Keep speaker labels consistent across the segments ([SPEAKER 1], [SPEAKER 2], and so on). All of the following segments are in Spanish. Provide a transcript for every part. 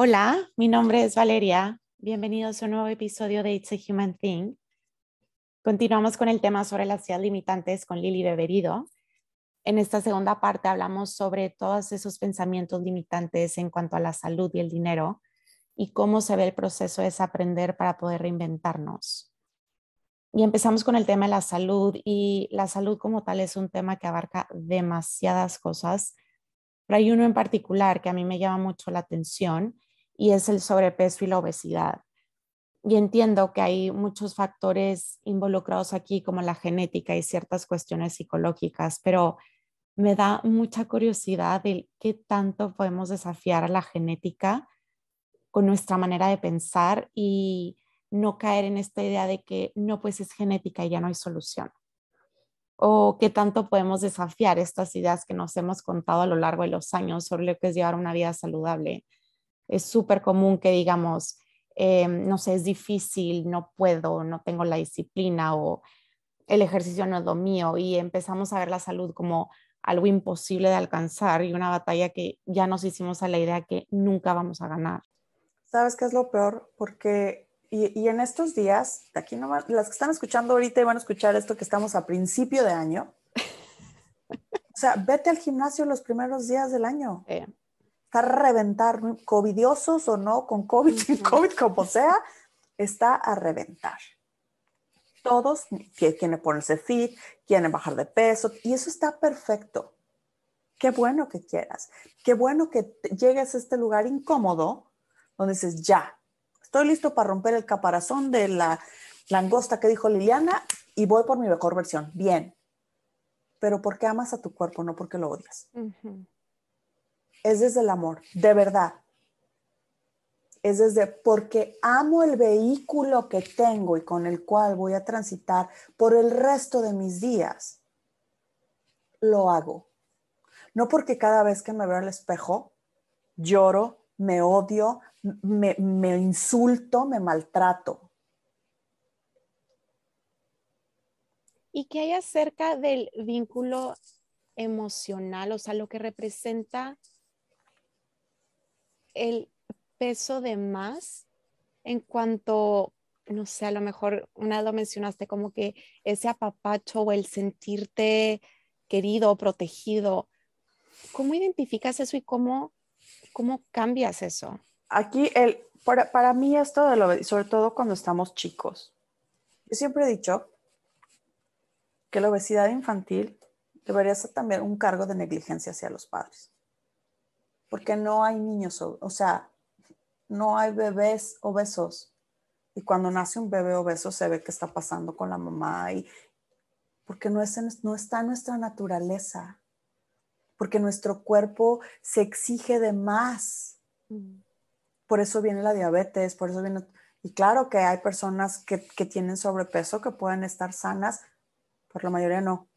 [SPEAKER 1] Hola, mi nombre es Valeria. Bienvenidos a un nuevo episodio de It's a Human Thing. Continuamos con el tema sobre las ideas limitantes con Lili Beberido. En esta segunda parte hablamos sobre todos esos pensamientos limitantes en cuanto a la salud y el dinero y cómo se ve el proceso de desaprender para poder reinventarnos. Y empezamos con el tema de la salud y la salud como tal es un tema que abarca demasiadas cosas, pero hay uno en particular que a mí me llama mucho la atención y es el sobrepeso y la obesidad. Y entiendo que hay muchos factores involucrados aquí, como la genética y ciertas cuestiones psicológicas, pero me da mucha curiosidad de qué tanto podemos desafiar a la genética con nuestra manera de pensar y no caer en esta idea de que no, pues es genética y ya no hay solución. O qué tanto podemos desafiar estas ideas que nos hemos contado a lo largo de los años sobre lo que es llevar una vida saludable es súper común que digamos, eh, no sé, es difícil, no puedo, no tengo la disciplina o el ejercicio no es lo mío y empezamos a ver la salud como algo imposible de alcanzar y una batalla que ya nos hicimos a la idea que nunca vamos a ganar.
[SPEAKER 2] ¿Sabes qué es lo peor? Porque, y, en estos días, aquí no, las que están escuchando ahorita y van a escuchar esto que estamos a principio de año. o sea, vete al gimnasio los primeros días del año está a reventar, covidiosos o no, con COVID, sin COVID, como sea, está a reventar. Todos quieren ponerse fit, quieren bajar de peso, y eso está perfecto. Qué bueno que quieras. Qué bueno que llegues a este lugar incómodo donde dices, ya, estoy listo para romper el caparazón de la langosta que dijo Liliana y voy por mi mejor versión. Bien. Pero porque amas a tu cuerpo, no porque lo odias es desde el amor, de verdad. Es desde porque amo el vehículo que tengo y con el cual voy a transitar por el resto de mis días. Lo hago. No porque cada vez que me veo al espejo lloro, me odio, me, me insulto, me maltrato.
[SPEAKER 1] ¿Y qué hay acerca del vínculo emocional, o sea, lo que representa el peso de más en cuanto, no sé, a lo mejor una vez lo mencionaste como que ese apapacho o el sentirte querido protegido. ¿Cómo identificas eso y cómo, cómo cambias eso?
[SPEAKER 2] Aquí, el, para, para mí esto de lo, sobre todo cuando estamos chicos, yo siempre he dicho que la obesidad infantil debería ser también un cargo de negligencia hacia los padres porque no hay niños, o sea, no hay bebés obesos. Y cuando nace un bebé obeso se ve qué está pasando con la mamá y porque no, es no está en nuestra naturaleza, porque nuestro cuerpo se exige de más. Mm. Por eso viene la diabetes, por eso viene... Y claro que hay personas que, que tienen sobrepeso que pueden estar sanas, pero la mayoría no.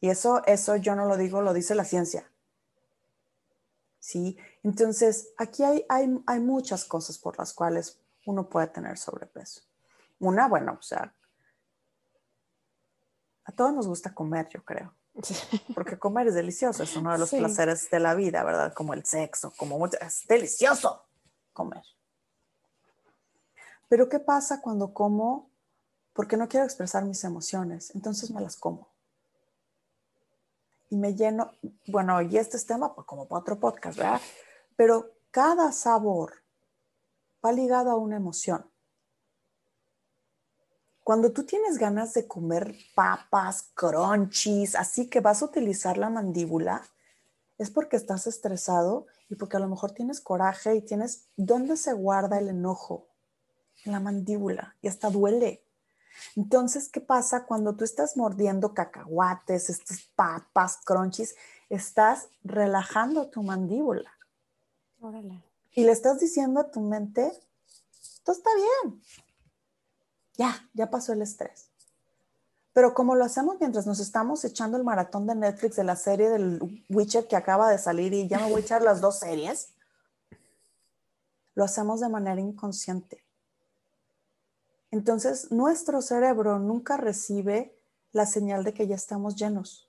[SPEAKER 2] Y eso, eso yo no lo digo, lo dice la ciencia. ¿Sí? Entonces, aquí hay, hay, hay muchas cosas por las cuales uno puede tener sobrepeso. Una, bueno, o sea, a todos nos gusta comer, yo creo. Porque comer es delicioso, es uno de los placeres de la vida, ¿verdad? Como el sexo, como es delicioso comer. Pero ¿qué pasa cuando como porque no quiero expresar mis emociones? Entonces me las como y me lleno, bueno, y este es tema pues, como para otro podcast, ¿verdad? Pero cada sabor va ligado a una emoción. Cuando tú tienes ganas de comer papas, crunchies, así que vas a utilizar la mandíbula, es porque estás estresado y porque a lo mejor tienes coraje y tienes, ¿dónde se guarda el enojo? En la mandíbula y hasta duele. Entonces, ¿qué pasa cuando tú estás mordiendo cacahuates, estas papas, crunchies? Estás relajando tu mandíbula. Y le estás diciendo a tu mente, todo está bien. Ya, ya pasó el estrés. Pero como lo hacemos mientras nos estamos echando el maratón de Netflix de la serie del Witcher que acaba de salir y ya me voy a echar las dos series, lo hacemos de manera inconsciente. Entonces, nuestro cerebro nunca recibe la señal de que ya estamos llenos,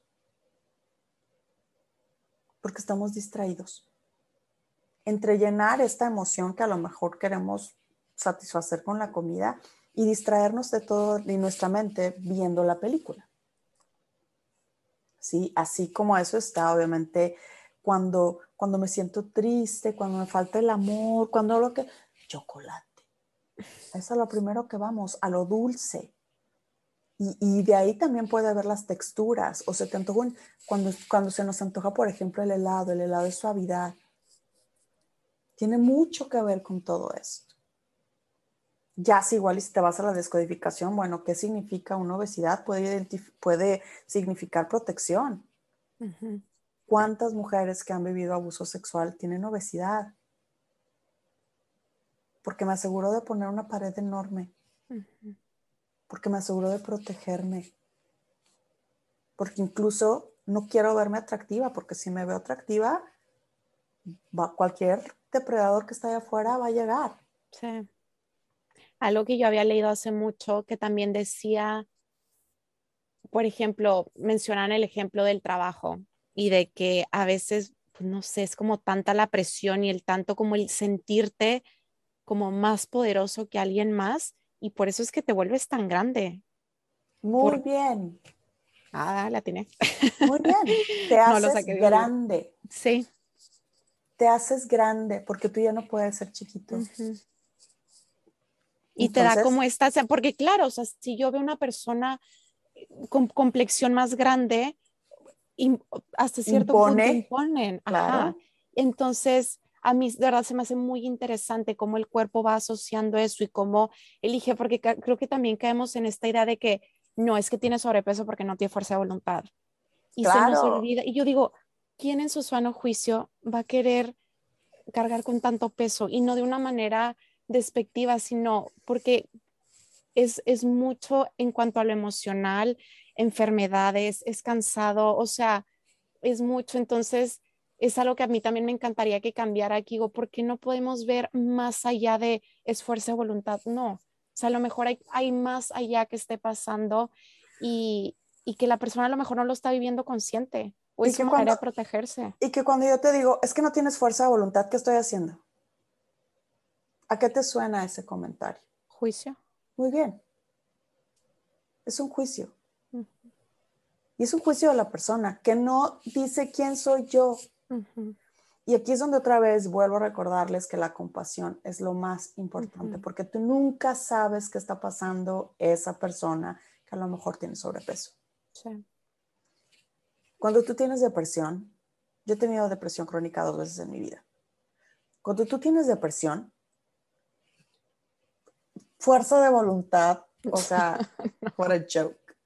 [SPEAKER 2] porque estamos distraídos entre llenar esta emoción que a lo mejor queremos satisfacer con la comida y distraernos de todo de nuestra mente viendo la película. ¿Sí? Así como eso está, obviamente, cuando, cuando me siento triste, cuando me falta el amor, cuando lo que... Chocolate. Eso es lo primero que vamos, a lo dulce. Y, de ahí también puede haber las texturas. O se te antoja cuando, cuando se nos antoja, por ejemplo, el helado, el helado de suavidad. Tiene mucho que ver con todo esto. Ya si igual y si te vas a la descodificación, bueno, ¿qué significa una obesidad? Puede, puede significar protección. ¿Cuántas mujeres que han vivido abuso sexual tienen obesidad? Porque me aseguró de poner una pared enorme porque me aseguro de protegerme, porque incluso no quiero verme atractiva, porque si me veo atractiva, cualquier depredador que está allá afuera va a llegar.
[SPEAKER 1] Sí. Algo que yo había leído hace mucho que también decía, por ejemplo, mencionan el ejemplo del trabajo y de que a veces, pues, no sé, es como tanta la presión y el tanto como el sentirte como más poderoso que alguien más, y por eso es que te vuelves tan grande.
[SPEAKER 2] Muy bien.
[SPEAKER 1] Ah, la tiene.
[SPEAKER 2] Muy bien. Te haces grande.
[SPEAKER 1] Sí.
[SPEAKER 2] Te haces grande porque tú ya no puedes ser chiquito.
[SPEAKER 1] Y te da como esta, porque claro, o sea, si yo veo una persona con complexión más grande, hasta cierto punto imponen. Claro. Entonces, a mí de verdad se me hace muy interesante cómo el cuerpo va asociando eso y cómo elige, porque creo que también caemos en esta idea de que no es que tiene sobrepeso porque no tiene fuerza de voluntad. Y se nos olvida. Y yo digo, ¿quién en su sano juicio va a querer cargar con tanto peso? Y no de una manera despectiva, sino porque es, es mucho en cuanto a lo emocional, enfermedades, es cansado, o sea, es mucho. Entonces, es algo que a mí también me encantaría que cambiara aquí, digo, ¿por qué no podemos ver más allá de esfuerzo y voluntad? No, o sea, a lo mejor hay, hay más allá que esté pasando y, y, que la persona a lo mejor no lo está viviendo consciente o es una manera de protegerse.
[SPEAKER 2] Y que cuando yo te digo, es que no tienes fuerza de voluntad, ¿qué estoy haciendo? ¿A qué te suena ese comentario?
[SPEAKER 1] Juicio.
[SPEAKER 2] Muy bien. Es un juicio. Y es un juicio de la persona que no dice quién soy yo, y aquí es donde otra vez vuelvo a recordarles que la compasión es lo más importante, porque tú nunca sabes qué está pasando esa persona que a lo mejor tiene sobrepeso. Cuando tú tienes depresión, yo he tenido depresión crónica dos veces en mi vida. Cuando tú tienes depresión, fuerza de voluntad, o sea, what a joke.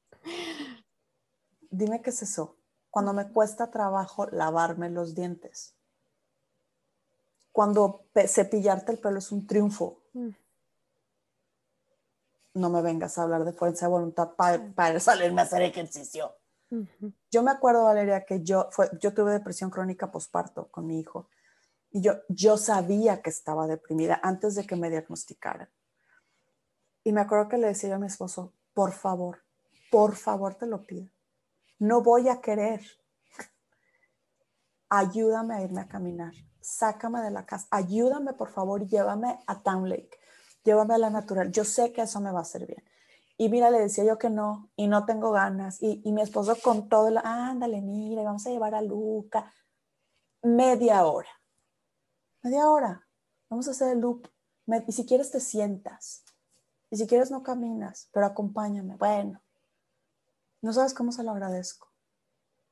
[SPEAKER 2] Dime qué es eso cuando me cuesta trabajo lavarme los dientes, cuando cepillarte el pelo es un triunfo. Mm. No me vengas a hablar de fuerza de voluntad para, salirme a hacer ejercicio. Yo me acuerdo, Valeria, que yo, fue, yo tuve depresión crónica posparto con mi hijo y yo, yo sabía que estaba deprimida antes de que me diagnosticaran. Y me acuerdo que le decía a mi esposo, por favor, por favor te lo pido, no voy a querer. Ayúdame a irme a caminar. Sácame de la casa. Ayúdame, por favor, y llévame a Town Lake. Llévame a la natural. Yo sé que eso me va a hacer bien. Y mira, le decía yo que no, y no tengo ganas. Y, mi esposo con todo el, ándale, mira, vamos a llevar a Luca. Media hora. Media hora. Vamos a hacer el loop. y si quieres te sientas. Y si quieres no caminas, pero acompáñame. Bueno, no sabes cómo se lo agradezco.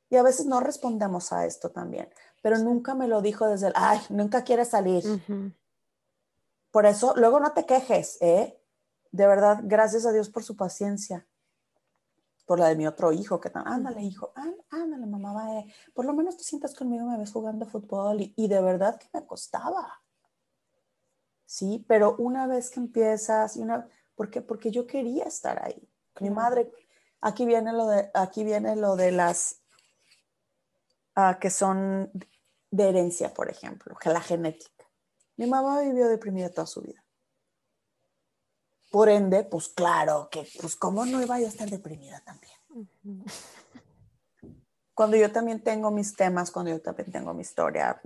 [SPEAKER 2] Y a veces no respondemos a esto también, pero nunca me lo dijo desde el, ay, nunca quiere salir. Por eso, luego no te quejes, ¿eh? De verdad, gracias a Dios por su paciencia. Por la de mi otro hijo, que tan, ándale, hijo, ándale, mamá, va, eh. por lo menos te sientas conmigo, me ves jugando fútbol y, y de verdad que me costaba. Sí, pero una vez que empiezas, y una, ¿por qué? Porque yo quería estar ahí. Mi madre, Aquí viene lo de, aquí viene lo de las ah, que son de herencia, por ejemplo, que la genética. Mi mamá vivió deprimida toda su vida. Por ende, pues claro, que pues cómo no iba a estar deprimida también. Cuando yo también tengo mis temas, cuando yo también tengo mi historia,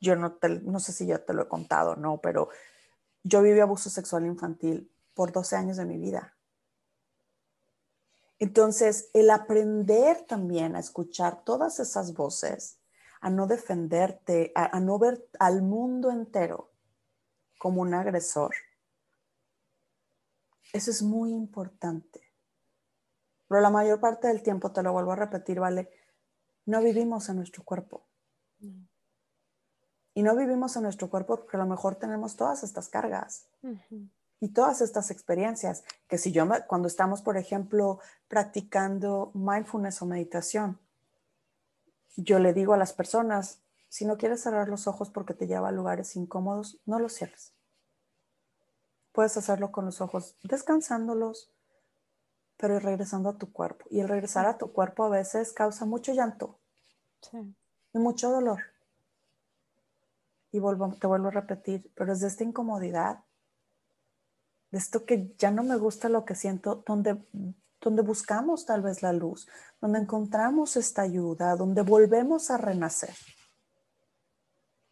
[SPEAKER 2] yo no, te, no sé si ya te lo he contado, no, pero yo viví abuso sexual infantil por 12 años de mi vida. Entonces, el aprender también a escuchar todas esas voces, a no defenderte, a, no ver al mundo entero como un agresor, eso es muy importante. Pero la mayor parte del tiempo, te lo vuelvo a repetir, ¿vale? No vivimos en nuestro cuerpo. Y no vivimos en nuestro cuerpo porque a lo mejor tenemos todas estas cargas y todas estas experiencias. Que si yo, cuando estamos, por ejemplo, practicando mindfulness o meditación, yo le digo a las personas, si no quieres cerrar los ojos porque te lleva a lugares incómodos, no los cierres. Puedes hacerlo con los ojos descansándolos, pero regresando a tu cuerpo. Y el regresar a tu cuerpo a veces causa mucho llanto y mucho dolor. Y vuelvo, te vuelvo a repetir, pero es de esta incomodidad, de esto que ya no me gusta lo que siento, donde, donde buscamos tal vez la luz, donde encontramos esta ayuda, donde volvemos a renacer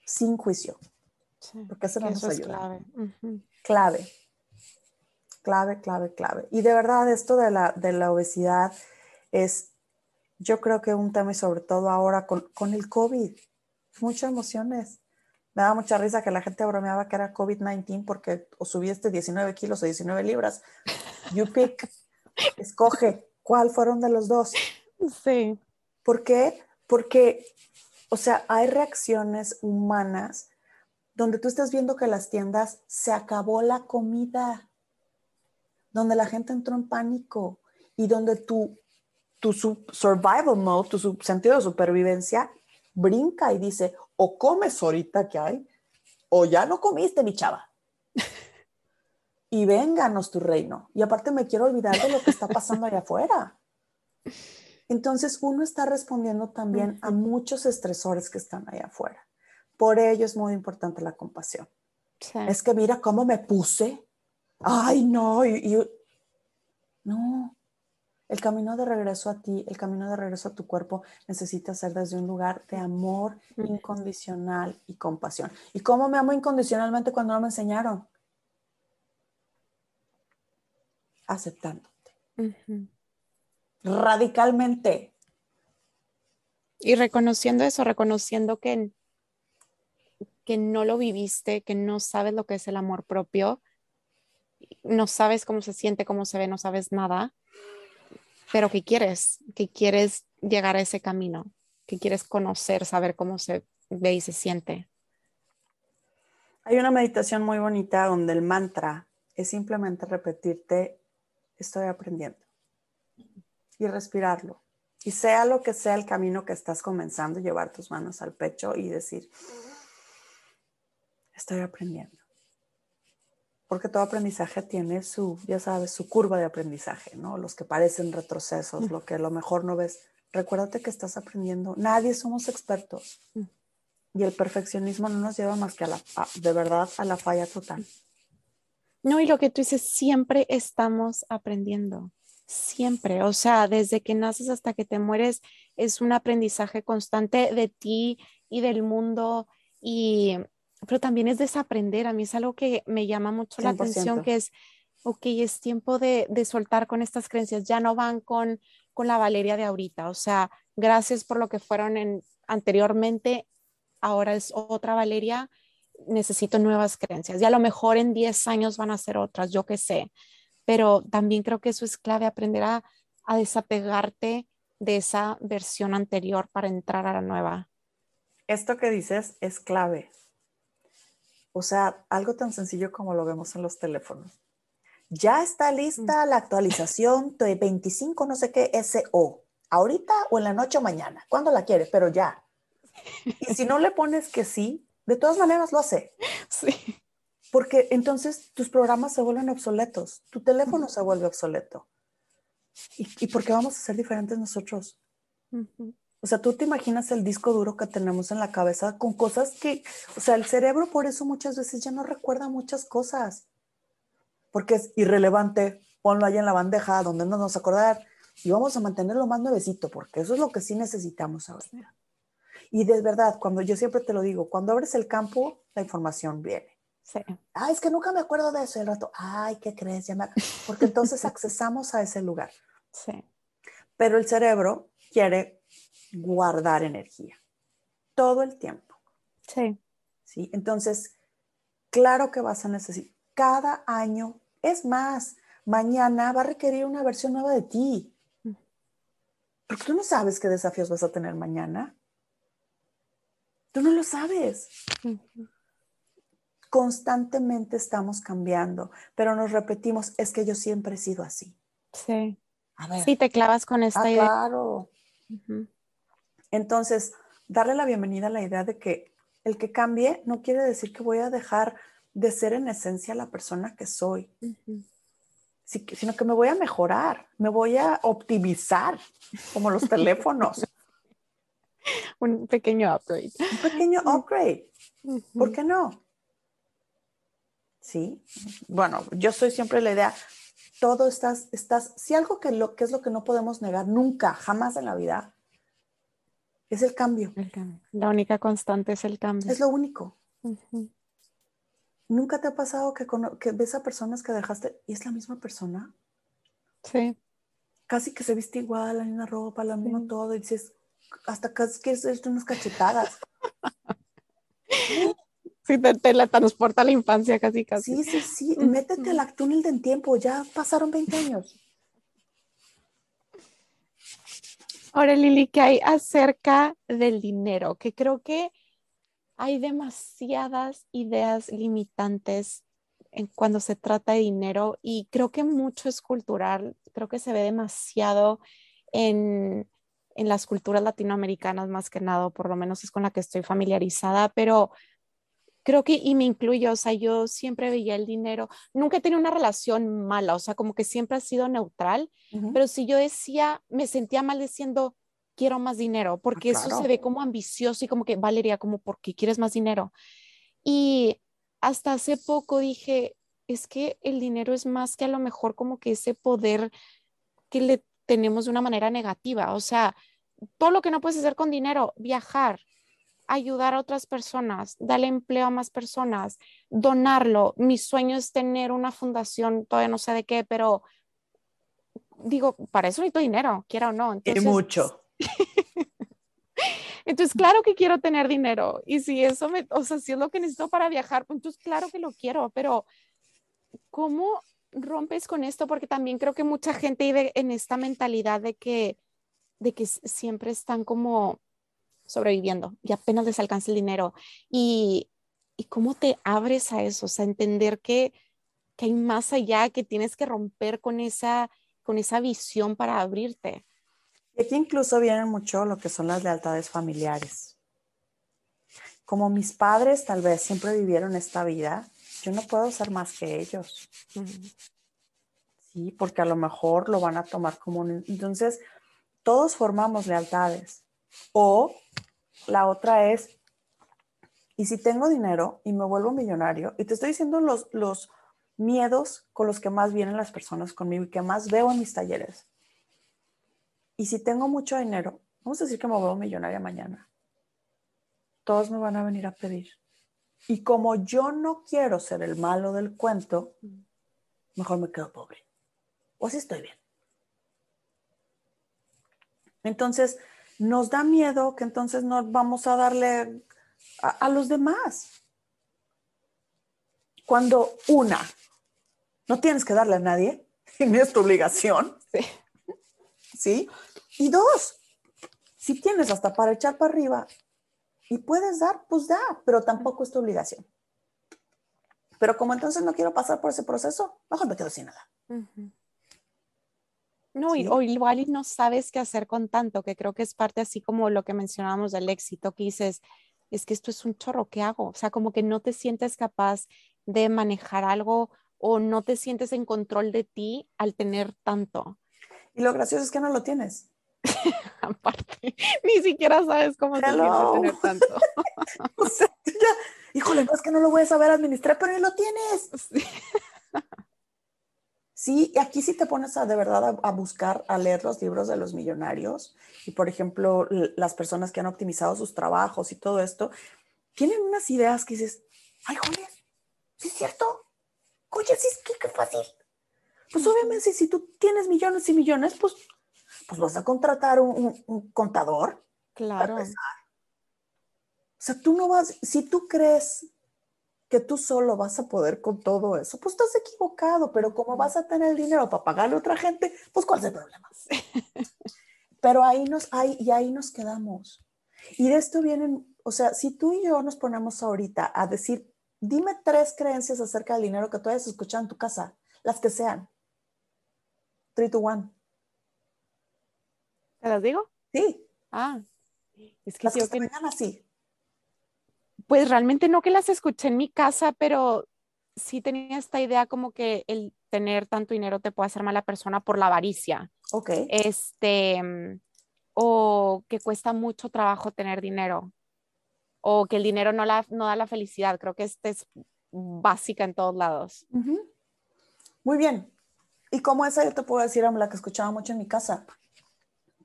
[SPEAKER 2] sin juicio. porque eso no nos ayuda. Clave. clave. Clave, clave, clave. Y de verdad, esto de la, de la obesidad es, yo creo que un tema y sobre todo ahora con, con el COVID, muchas emociones. Me daba mucha risa que la gente bromeaba que era COVID-19 porque o subiste 19 kilos o 19 libras. You pick, escoge cuál fueron de los dos.
[SPEAKER 1] Sí.
[SPEAKER 2] ¿Por qué? Porque, o sea, hay reacciones humanas donde tú estás viendo que las tiendas se acabó la comida donde la gente entró en pánico y donde tu, tu survival mode, tu sentido de supervivencia, brinca y dice, o comes ahorita que hay, o ya no comiste, mi chava. y vénganos tu reino. Y aparte me quiero olvidar de lo que está pasando allá afuera. Entonces uno está respondiendo también a muchos estresores que están allá afuera. Por ello es muy importante la compasión. Es que mira cómo me puse ay, no, y, no. El camino de regreso a ti, el camino de regreso a tu cuerpo necesita ser desde un lugar de amor incondicional y compasión. ¿Y cómo me amo incondicionalmente cuando no me enseñaron? Aceptándote. Radicalmente.
[SPEAKER 1] Y reconociendo eso, reconociendo que, que no lo viviste, que no sabes lo que es el amor propio, no sabes cómo se siente, cómo se ve, no sabes nada, pero que quieres, que quieres llegar a ese camino, que quieres conocer, saber cómo se ve y se siente.
[SPEAKER 2] Hay una meditación muy bonita donde el mantra es simplemente repetirte, estoy aprendiendo y respirarlo. Y sea lo que sea el camino que estás comenzando, llevar tus manos al pecho y decir, estoy aprendiendo porque todo aprendizaje tiene su, ya sabes, su curva de aprendizaje, ¿no? Los que parecen retrocesos, mm. lo que a lo mejor no ves. Recuérdate que estás aprendiendo. Nadie somos expertos. Mm. Y el perfeccionismo no nos lleva más que a la, de verdad, a la falla total.
[SPEAKER 1] No, y lo que tú dices, siempre estamos aprendiendo. Siempre. O sea, desde que naces hasta que te mueres, es un aprendizaje constante de ti y del mundo. Y pero también es desaprender. A mí es algo que me llama mucho la atención, que es, ok, es tiempo de, de, soltar con estas creencias, ya no van con, con la Valeria de ahorita. O sea, gracias por lo que fueron en, anteriormente, ahora es otra Valeria, necesito nuevas creencias. Y a lo mejor en 10 años van a ser otras, yo qué sé. Pero también creo que eso es clave, aprender a, a desapegarte de esa versión anterior para entrar a la nueva.
[SPEAKER 2] Esto que dices es clave. O sea, algo tan sencillo como lo vemos en los teléfonos. Ya está lista la actualización de 25 no sé qué SO. Ahorita o en la noche o mañana. ¿Cuándo la quieres? Pero ya. Y si no le pones que sí, de todas maneras lo hace.
[SPEAKER 1] Sí.
[SPEAKER 2] Porque entonces tus programas se vuelven obsoletos, tu teléfono se vuelve obsoleto. ¿Y, y por qué vamos a ser diferentes nosotros? O sea, tú te imaginas el disco duro que tenemos en la cabeza con cosas que, o sea, el cerebro por eso muchas veces ya no recuerda muchas cosas, porque es irrelevante, ponlo ahí en la bandeja donde no nos acordar y vamos a mantenerlo más nuevecito, porque eso es lo que sí necesitamos ahora. Y de verdad, cuando yo siempre te lo digo, cuando abres el campo, la información viene.
[SPEAKER 1] Sí.
[SPEAKER 2] Ay, es que nunca me acuerdo de eso. El rato, ay, ¿qué crees? Ya Porque entonces accesamos a ese lugar.
[SPEAKER 1] Sí.
[SPEAKER 2] Pero el cerebro quiere guardar energía todo el tiempo.
[SPEAKER 1] Sí.
[SPEAKER 2] ¿Sí? Entonces, claro que vas a necesitar, cada año, es más, mañana va a requerir una versión nueva de ti. Mm. Porque tú no sabes qué desafíos vas a tener mañana. Tú no lo sabes. Constantemente estamos cambiando, pero nos repetimos, es que yo siempre he sido así.
[SPEAKER 1] Sí. A ver. Sí, te clavas con esta
[SPEAKER 2] ah,
[SPEAKER 1] idea.
[SPEAKER 2] Claro. Entonces, darle la bienvenida a la idea de que el que cambie no quiere decir que voy a dejar de ser en esencia la persona que soy, sino que me voy a mejorar, me voy a optimizar, como los teléfonos.
[SPEAKER 1] Un pequeño upgrade.
[SPEAKER 2] Un pequeño upgrade. ¿Por qué no? Sí. Bueno, yo soy siempre la idea, todo estás, estás, si algo que, lo, que es lo que no podemos negar nunca, jamás en la vida, es el cambio.
[SPEAKER 1] El cambio. La única constante es el cambio.
[SPEAKER 2] Es lo único. ¿Nunca te ha pasado que, que ves a personas que dejaste y es la misma persona?
[SPEAKER 1] Sí.
[SPEAKER 2] Casi que se viste igual, la misma ropa, la misma todo, y dices, hasta casi que es unas cachetadas.
[SPEAKER 1] Sí, te, la transporta a la infancia casi casi.
[SPEAKER 2] Sí, sí, sí. Métete al túnel del tiempo, ya pasaron 20 años.
[SPEAKER 1] Ahora, Lili, ¿qué hay acerca del dinero? Que creo que hay demasiadas ideas limitantes en cuando se trata de dinero y creo que mucho es cultural, creo que se ve demasiado en, en las culturas latinoamericanas más que nada, por lo menos es con la que estoy familiarizada, pero creo que, y me incluyo, o sea, yo siempre veía el dinero, nunca he tenido una relación mala, o sea, como que siempre ha sido neutral, pero si yo decía, me sentía mal diciendo, quiero más dinero, ah, porque eso se ve como ambicioso y como que, Valeria, como, ¿por qué quieres más dinero? Y hasta hace poco dije, es que el dinero es más que a lo mejor como que ese poder que le tenemos de una manera negativa, o sea, todo lo que no puedes hacer con dinero, viajar, ayudar a otras personas, darle empleo a más personas, donarlo. Mi sueño es tener una fundación, todavía no sé de qué, pero digo, para eso necesito dinero, quiera o no.
[SPEAKER 2] Entonces, y mucho.
[SPEAKER 1] entonces, claro que quiero tener dinero. Y si eso me, o sea, si es lo que necesito para viajar, pues entonces, claro que lo quiero, pero ¿cómo rompes con esto? Porque también creo que mucha gente vive en esta mentalidad de que, de que siempre están como sobreviviendo y apenas les alcanza el dinero. Y, y cómo te abres a eso, o sea, entender que, que hay más allá, que tienes que romper con esa, con esa visión para abrirte.
[SPEAKER 2] Y aquí incluso vienen mucho lo que son las lealtades familiares. Como mis padres tal vez siempre vivieron esta vida, yo no puedo ser más que ellos. Sí, porque a lo mejor lo van a tomar como un... Entonces, todos formamos lealtades. O la otra es, ¿y si tengo dinero y me vuelvo millonario? Y te estoy diciendo los, los miedos con los que más vienen las personas conmigo y que más veo en mis talleres. Y si tengo mucho dinero, vamos a decir que me vuelvo millonaria mañana. Todos me van a venir a pedir. Y como yo no quiero ser el malo del cuento, mejor me quedo pobre. O así estoy bien. Entonces, nos da miedo que entonces nos vamos a darle a, los demás. Cuando una, no tienes que darle a nadie, ni es tu obligación. Sí. ¿Sí? Y dos, si tienes hasta para echar para arriba y puedes dar, pues da, pero tampoco es tu obligación. Pero como entonces no quiero pasar por ese proceso, mejor me quedo sin nada.
[SPEAKER 1] No, o igual y no sabes qué hacer con tanto, que creo que es parte así como lo que mencionábamos del éxito, que dices, es que esto es un chorro, ¿qué hago? O sea, como que no te sientes capaz de manejar algo o no te sientes en control de ti al tener tanto.
[SPEAKER 2] Y lo gracioso es que no lo tienes.
[SPEAKER 1] Aparte, ni siquiera sabes cómo se tener tanto.
[SPEAKER 2] o sea, ya, híjole, no es que no lo voy a saber administrar, pero ya lo tienes. Sí. Sí, aquí sí te pones a de verdad a, buscar, a leer los libros de los millonarios y, por ejemplo, las personas que han optimizado sus trabajos y todo esto, tienen unas ideas que dices, ay, joder, ¿sí es cierto? Oye, sí, qué, qué fácil. Pues obviamente si tú tienes millones y millones, pues, pues vas a contratar un, un contador.
[SPEAKER 1] Claro.
[SPEAKER 2] O sea, tú no vas, si tú crees que tú solo vas a poder con todo eso, pues estás equivocado, pero como vas a tener el dinero para pagarle a otra gente, pues ¿cuál es el problema? pero ahí nos, ahí, y ahí nos quedamos. Y de esto vienen, o sea, si tú y yo nos ponemos ahorita a decir, dime tres creencias acerca del dinero que tú hayas escuchado en tu casa, las que sean. Three to one.
[SPEAKER 1] ¿Te las digo?
[SPEAKER 2] Sí.
[SPEAKER 1] Ah,
[SPEAKER 2] es que, las que, que... vengan así
[SPEAKER 1] pues realmente no que las escuché en mi casa, pero sí tenía esta idea como que el tener tanto dinero te puede hacer mala persona por la avaricia.
[SPEAKER 2] Ok.
[SPEAKER 1] Este, o que cuesta mucho trabajo tener dinero, o que el dinero no, la, no da la felicidad. Creo que esta es básica en todos lados.
[SPEAKER 2] Muy bien. ¿Y cómo esa yo te puedo decir, la que escuchaba mucho en mi casa?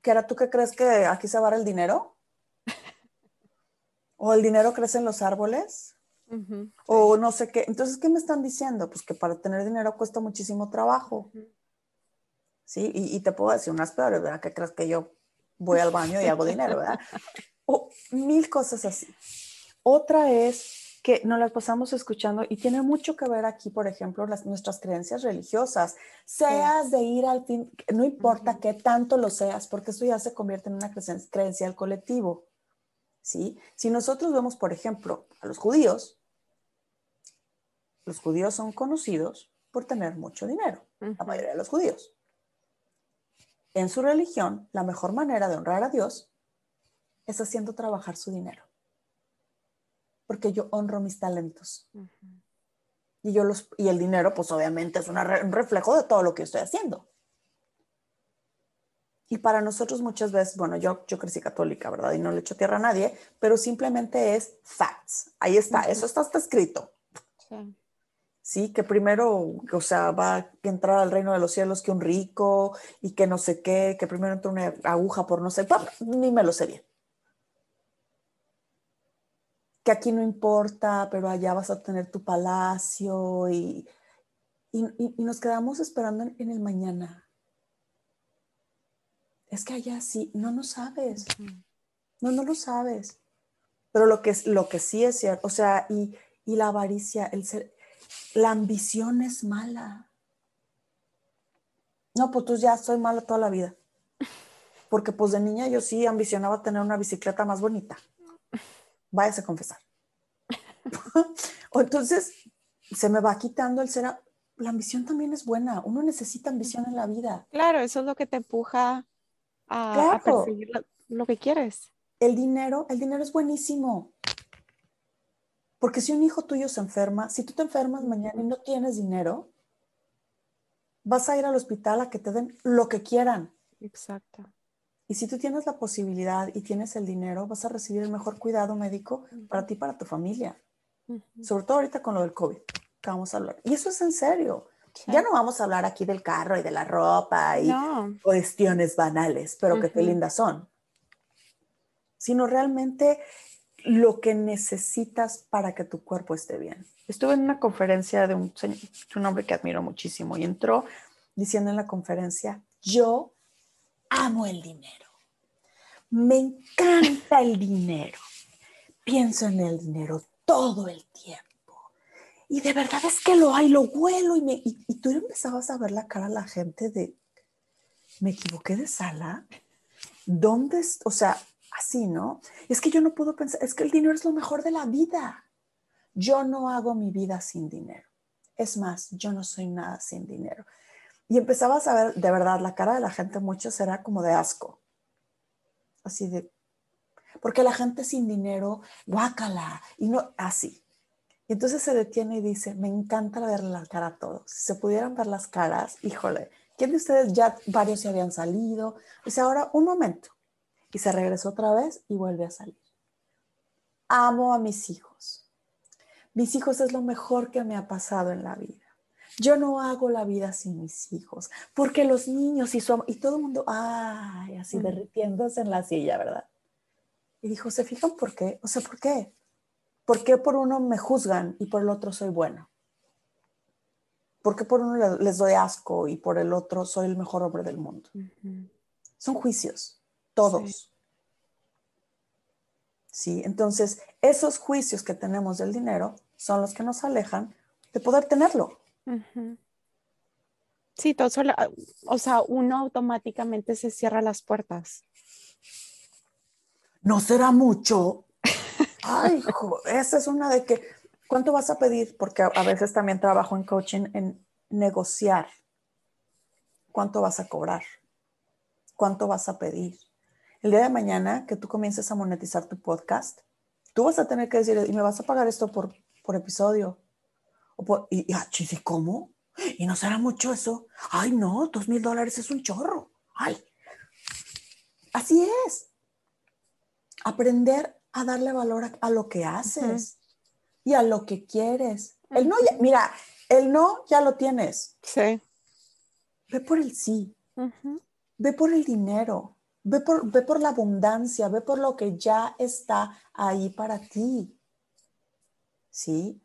[SPEAKER 2] ¿Que era tú que crees que aquí se va el dinero? O el dinero crece en los árboles, o no sé qué. Entonces, ¿qué me están diciendo? Pues que para tener dinero cuesta muchísimo trabajo. ¿Sí? Y, te puedo decir unas peores, ¿verdad? Que crees que yo voy al baño y hago dinero, ¿verdad? O mil cosas así. Otra es que nos las pasamos escuchando y tiene mucho que ver aquí, por ejemplo, las, nuestras creencias religiosas. Seas de ir al fin, no importa qué tanto lo seas, porque eso ya se convierte en una creencia del colectivo. ¿Sí? Si nosotros vemos, por ejemplo, a los judíos, los judíos son conocidos por tener mucho dinero, la mayoría de los judíos. En su religión, la mejor manera de honrar a Dios es haciendo trabajar su dinero. Porque yo honro mis talentos. y, yo los, y el dinero, pues obviamente es un reflejo de todo lo que estoy haciendo. Y para nosotros muchas veces, bueno, yo, yo crecí católica, ¿verdad? Y no le echo tierra a nadie, pero simplemente es facts. Ahí está, eso está, está escrito. Sí. sí. que primero, o sea, va a entrar al reino de los cielos que un rico y que no sé qué, que primero entra una aguja por no sé, ni me lo sé bien. Que aquí no importa, pero allá vas a tener tu palacio y, y, y nos quedamos esperando en el mañana es que allá sí, no lo sabes. No, no lo sabes. Pero lo que, lo que sí es cierto, o sea, y, la avaricia, el ser, la ambición es mala. No, pues tú ya soy mala toda la vida. Porque pues de niña yo sí ambicionaba tener una bicicleta más bonita. Váyase a confesar. o entonces se me va quitando el ser... La ambición también es buena. Uno necesita ambición en la vida.
[SPEAKER 1] Claro, eso es lo que te empuja a, perseguir lo, que quieres.
[SPEAKER 2] El dinero, el dinero es buenísimo. Porque si un hijo tuyo se enferma, si tú te enfermas mañana y no tienes dinero, vas a ir al hospital a que te den lo que quieran.
[SPEAKER 1] Exacto.
[SPEAKER 2] Y si tú tienes la posibilidad y tienes el dinero, vas a recibir el mejor cuidado médico para ti y para tu familia. Sobre todo ahorita con lo del COVID, que vamos a hablar. Y eso es en serio. Ya no vamos a hablar aquí del carro y de la ropa y cuestiones banales, pero que qué lindas son, sino realmente lo que necesitas para que tu cuerpo esté bien. Estuve en una conferencia de un, un hombre que admiro muchísimo y entró diciendo en la conferencia, yo amo el dinero, me encanta el dinero, pienso en el dinero todo el tiempo y de verdad es que lo hay, lo huelo. Y, me, y, tú empezabas a ver la cara a la gente de, me equivoqué de sala. ¿Dónde? O sea, así, ¿no? Es que yo no puedo pensar, es que el dinero es lo mejor de la vida. Yo no hago mi vida sin dinero. Es más, yo no soy nada sin dinero. Y empezabas a ver, de verdad, la cara de la gente, muchos era como de asco. Así de, porque la gente sin dinero, guácala, y no, así. Y entonces se detiene y dice, me encanta ver la cara a todos. Si se pudieran ver las caras, híjole, ¿quién de ustedes ya varios se habían salido? Dice, ahora un momento. Y se regresó otra vez y vuelve a salir. Amo a mis hijos. Mis hijos es lo mejor que me ha pasado en la vida. yo no hago la vida sin mis hijos, porque los niños y su y todo el mundo, ay, así derritiéndose en la silla, ¿verdad? Y dijo, ¿se fijan por qué? O sea, ¿por qué? ¿Por qué por uno me juzgan y por el otro soy bueno? ¿Por qué por uno les doy asco y por el otro soy el mejor hombre del mundo? Son juicios, todos. Sí. Entonces, esos juicios que tenemos del dinero son los que nos alejan de poder tenerlo.
[SPEAKER 1] Sí, todo solo, o sea, uno automáticamente se cierra las puertas.
[SPEAKER 2] No será mucho. Ay, esa es una de que, ¿cuánto vas a pedir? Porque a veces también trabajo en coaching en negociar. ¿Cuánto vas a cobrar? ¿Cuánto vas a pedir? El día de mañana que tú comiences a monetizar tu podcast, tú vas a tener que decir, y me vas a pagar esto por, por episodio. O por, y, y, ah, ¿cómo? ¿Y no será mucho eso? Ay, no, dos mil dólares es un chorro. Ay. Así es. Aprender a darle valor a, lo que haces y a lo que quieres. El no, mira, el no ya lo tienes.
[SPEAKER 1] Sí.
[SPEAKER 2] Ve por el sí. Ve por el dinero. Ve por, ve por la abundancia. Ve por lo que ya está ahí para ti. ¿Sí?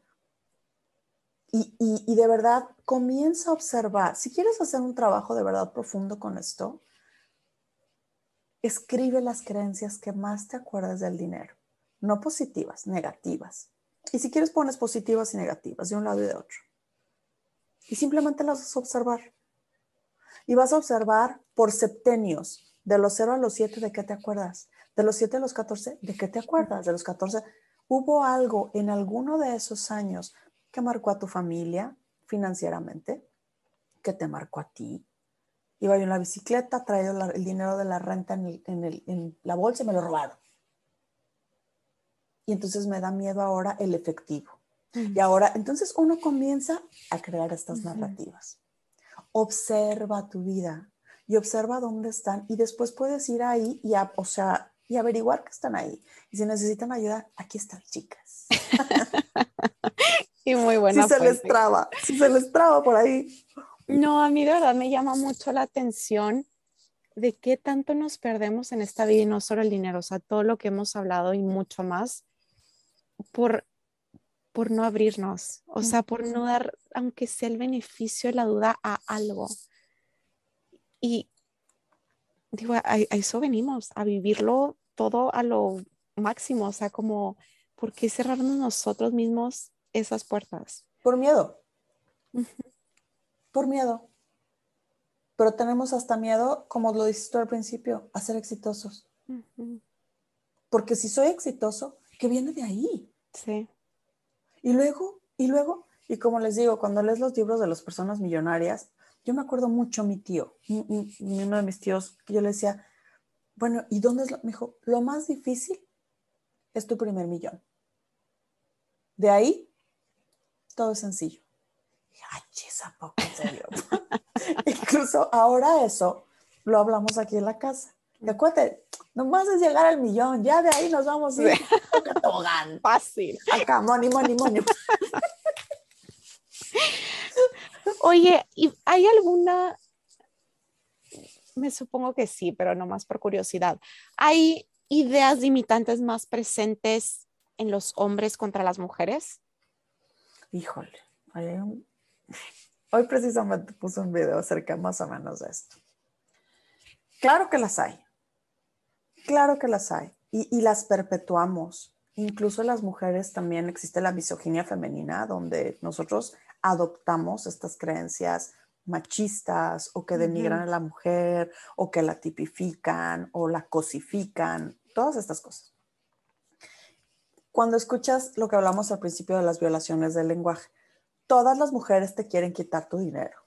[SPEAKER 2] Y, y, de verdad comienza a observar. Si quieres hacer un trabajo de verdad profundo con esto, escribe las creencias que más te acuerdas del dinero no positivas, negativas. Y si quieres pones positivas y negativas de un lado y de otro. Y simplemente las vas a observar. Y vas a observar por septenios, de los 0 a los 7, ¿de qué te acuerdas? De los 7 a los 14, ¿de qué te acuerdas? De los 14, ¿hubo algo en alguno de esos años que marcó a tu familia financieramente? ¿Que te marcó a ti? Iba yo en la bicicleta, traía el dinero de la renta en, en la bolsa y me lo robaron y entonces me da miedo ahora el efectivo. Y ahora, entonces uno comienza a crear estas narrativas. Observa tu vida y observa dónde están y después puedes ir ahí y, o sea, y averiguar que están ahí. Y si necesitan ayuda, aquí están chicas.
[SPEAKER 1] y muy buena.
[SPEAKER 2] Si se les traba, si se les traba por ahí.
[SPEAKER 1] No, a mí de verdad me llama mucho la atención de qué tanto nos perdemos en esta vida y no solo el dinero, o sea, todo lo que hemos hablado y mucho más por, por no abrirnos, o sea, por no dar, aunque sea el beneficio de la duda, a algo. Y digo, a, eso venimos, a vivirlo todo a lo máximo, o sea, como, ¿por qué cerrarnos nosotros mismos esas puertas?
[SPEAKER 2] Por miedo. Por miedo. Pero tenemos hasta miedo, como lo dijiste al principio, a ser exitosos. Porque si soy exitoso, que viene de ahí.
[SPEAKER 1] Sí.
[SPEAKER 2] Y luego, y luego, y como les digo, cuando lees los libros de las personas millonarias, yo me acuerdo mucho mi tío, uno de mis tíos, que yo le decía, bueno, ¿y dónde es lo? Me dijo, lo más difícil es tu primer millón. De ahí, todo es sencillo. Ay, chisa, poco en serio. Incluso ahora eso lo hablamos aquí en la casa. Y acuérdate, nomás es llegar al millón, ya de ahí nos vamos a ir a
[SPEAKER 1] Fácil.
[SPEAKER 2] Acá, money, money, money.
[SPEAKER 1] Oye, ¿y hay alguna? Me supongo que sí, pero nomás por curiosidad. ¿Hay ideas limitantes más presentes en los hombres contra las mujeres?
[SPEAKER 2] Híjole, hoy precisamente puse un video acerca más o menos de esto. Claro que las hay. Claro que las hay y, las perpetuamos. Incluso las mujeres también existe la misoginia femenina, donde nosotros adoptamos estas creencias machistas o que denigran a la mujer o que la tipifican o la cosifican, todas estas cosas. Cuando escuchas lo que hablamos al principio de las violaciones del lenguaje, todas las mujeres te quieren quitar tu dinero.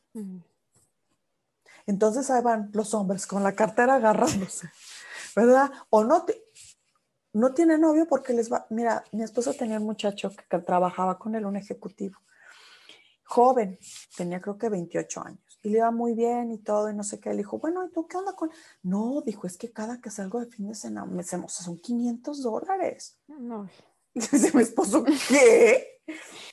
[SPEAKER 2] Entonces ahí van los hombres con la cartera agarrándose. ¿Verdad? O no, no tiene novio porque les va, mira, mi esposo tenía un muchacho que, trabajaba con él, un ejecutivo, joven, tenía creo que 28 años, y le iba muy bien y todo, y no sé qué, le dijo, bueno, ¿y tú qué onda con...? No, dijo, es que cada que salgo de fin de semana, me son 500 dólares. No. Y dice mi esposo, ¿qué?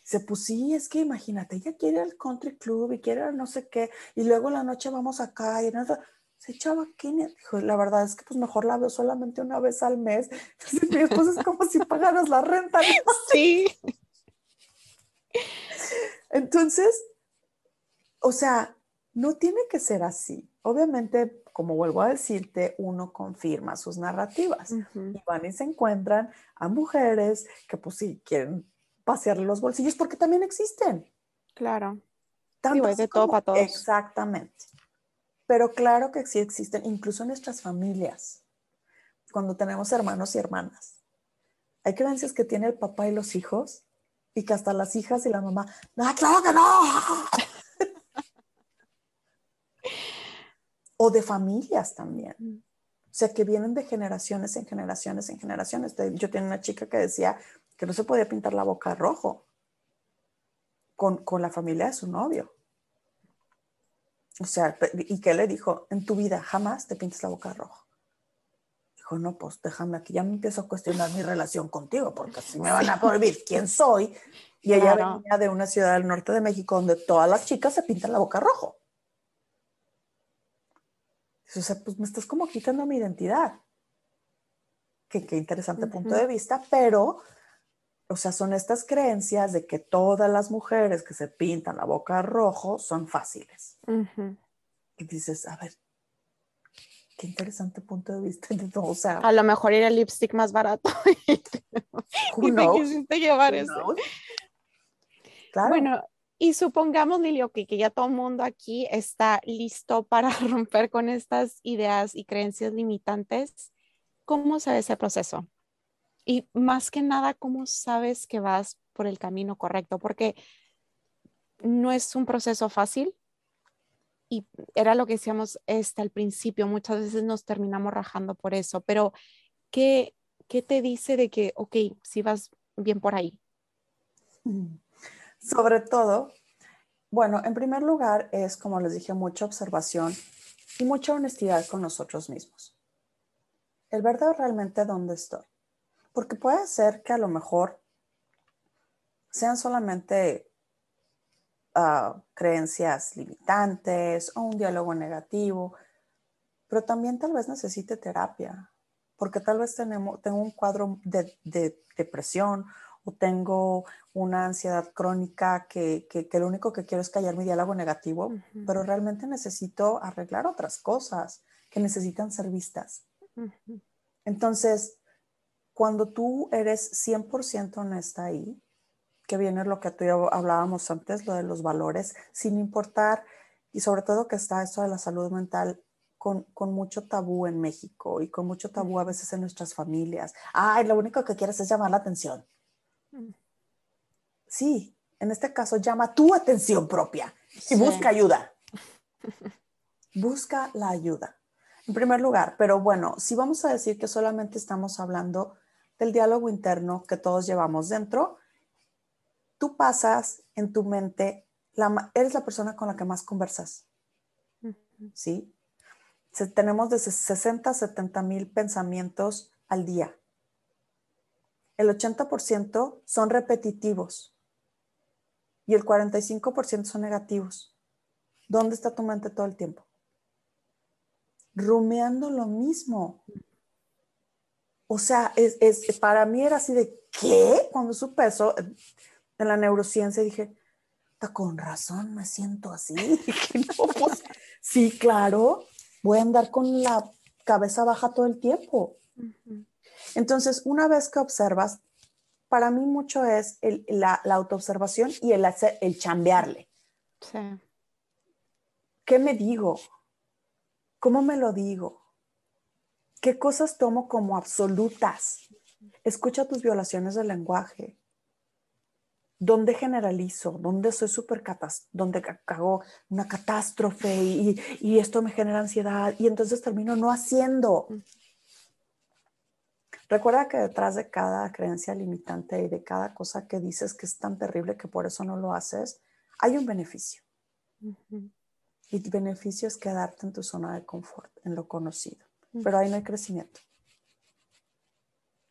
[SPEAKER 2] Dice, pues sí, es que imagínate, ella quiere al country club y quiere no sé qué, y luego la noche vamos acá y nada. Se echaba Kenia, dijo, la verdad es que pues mejor la veo solamente una vez al mes. Entonces mi esposo es como si pagaras la renta.
[SPEAKER 1] Sí.
[SPEAKER 2] Entonces, o sea, no tiene que ser así. Obviamente, como vuelvo a decirte, uno confirma sus narrativas y van y se encuentran a mujeres que pues sí quieren pasearle los bolsillos porque también existen.
[SPEAKER 1] Claro. Tanto de todo para todos.
[SPEAKER 2] Exactamente. Pero claro que sí existen, incluso en nuestras familias, cuando tenemos hermanos y hermanas. Hay creencias que tiene el papá y los hijos y que hasta las hijas y la mamá, no, claro que no. o de familias también. Mm. O sea, que vienen de generaciones en generaciones en generaciones. Yo tenía una chica que decía, que no se podía pintar la boca rojo con, la familia de su novio. O sea, ¿y qué le dijo? En tu vida jamás te pintes la boca rojo. Dijo, no, pues déjame aquí, ya me empiezo a cuestionar mi relación contigo, porque si me van a prohibir quién soy. Y ella venía de una ciudad del norte de México donde todas las chicas se pintan la boca rojo. O sea, pues me estás como quitando mi identidad. Qué, qué interesante punto de vista, pero o sea, son estas creencias de que todas las mujeres que se pintan la boca rojo son fáciles. Y dices, a ver, qué interesante punto de vista. O sea,
[SPEAKER 1] a lo mejor era el lipstick más barato y, te quisiste llevar eso. Claro. Bueno, y supongamos, Lilio, que, que ya todo el mundo aquí está listo para romper con estas ideas y creencias limitantes. ¿Cómo se ve ese proceso? Y más que nada, ¿cómo sabes que vas por el camino correcto? Porque no es un proceso fácil y era lo que decíamos este, al principio, muchas veces nos terminamos rajando por eso, pero ¿qué, qué te dice de que, ok, si vas bien por ahí?
[SPEAKER 2] Sobre todo, bueno, en primer lugar es, como les dije, mucha observación y mucha honestidad con nosotros mismos. El verdad realmente dónde estoy. Porque puede ser que a lo mejor sean solamente ah, creencias limitantes o un diálogo negativo, pero también tal vez necesite terapia, porque tal vez tenemos, tengo un cuadro de, depresión o tengo una ansiedad crónica que, lo único que quiero es callar mi diálogo negativo, pero realmente necesito arreglar otras cosas que necesitan ser vistas. Entonces, cuando tú eres 100% honesta ahí, que viene lo que tú y yo hablábamos antes, lo de los valores, sin importar, y sobre todo que está esto de la salud mental con, con, mucho tabú en México y con mucho tabú a veces en nuestras familias. Ay, lo único que quieres es llamar la atención. Mm. Sí, en este caso llama tu atención propia y busca ayuda. Busca la ayuda. En primer lugar, pero bueno, si vamos a decir que solamente estamos hablando del diálogo interno que todos llevamos dentro, tú pasas en tu mente, la, eres la persona con la que más conversas. ¿Sí? tenemos de 60 a 70 mil pensamientos al día. El 80% son repetitivos y el 45% son negativos. ¿Dónde está tu mente todo el tiempo? Rumeando lo mismo. O sea, es, para mí era así de, ¿qué? Cuando supe eso en la neurociencia dije, con razón me siento así. Pues, sí, claro, voy a andar con la cabeza baja todo el tiempo. Entonces, una vez que observas, para mí mucho es la, la autoobservación y el, hacer, el chambearle. Sí. ¿Qué me digo? ¿Cómo me lo digo? ¿Qué cosas tomo como absolutas? Escucha tus violaciones del lenguaje. ¿Dónde generalizo? ¿Dónde soy súper? ¿Dónde cago una catástrofe y, y, esto me genera ansiedad? Y entonces termino no haciendo. Recuerda que detrás de cada creencia limitante y de cada cosa que dices que es tan terrible que por eso no lo haces, hay un beneficio. Y el beneficio es quedarte en tu zona de confort, en lo conocido pero ahí no hay crecimiento.